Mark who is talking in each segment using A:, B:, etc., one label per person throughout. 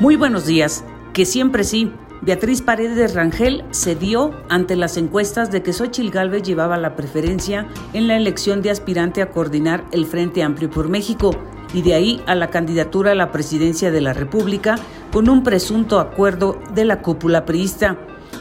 A: Muy buenos días. Que siempre sí. Beatriz Paredes Rangel cedió ante las encuestas de que Xochil Gálvez llevaba la preferencia en la elección de aspirante a coordinar el Frente Amplio por México y de ahí a la candidatura a la presidencia de la República con un presunto acuerdo de la cúpula priista.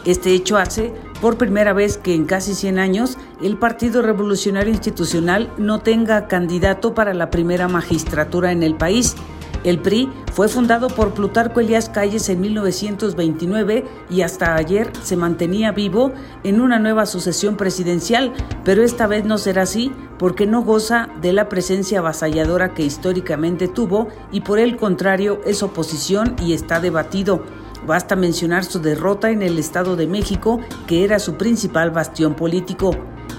A: Este hecho hace por primera vez que en casi 100 años el Partido Revolucionario Institucional no tenga candidato para la primera magistratura en el país el PRI fue fundado por Plutarco Elías Calles en 1929 y hasta ayer se mantenía vivo en una nueva sucesión presidencial, pero esta vez no será así porque no goza de la presencia avasalladora que históricamente tuvo y por el contrario es oposición y está debatido. Basta mencionar su derrota en el Estado de México, que era su principal bastión político.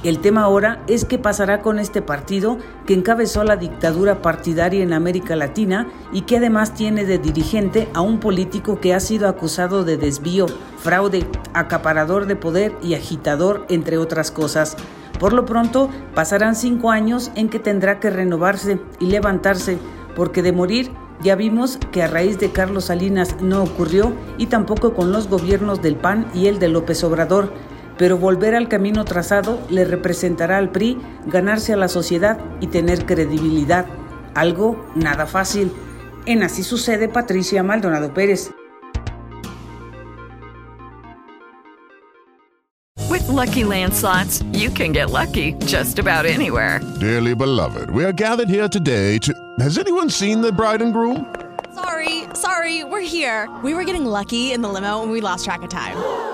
A: El tema ahora es qué pasará con este partido que encabezó la dictadura partidaria en América Latina y que además tiene de dirigente a un político que ha sido acusado de desvío, fraude, acaparador de poder y agitador, entre otras cosas. Por lo pronto, pasarán cinco años en que tendrá que renovarse y levantarse, porque de morir ya vimos que a raíz de Carlos Salinas no ocurrió y tampoco con los gobiernos del PAN y el de López Obrador pero volver al camino trazado le representará al PRI ganarse a la sociedad y tener credibilidad, algo nada fácil. En Así sucede Patricia Maldonado Pérez.
B: With lucky landslots, you can get lucky just about anywhere.
C: Dearly beloved, we are gathered here today to. Has anyone seen the bride and groom?
D: Sorry, sorry, we're here. We were getting lucky in the limo and we lost track of time.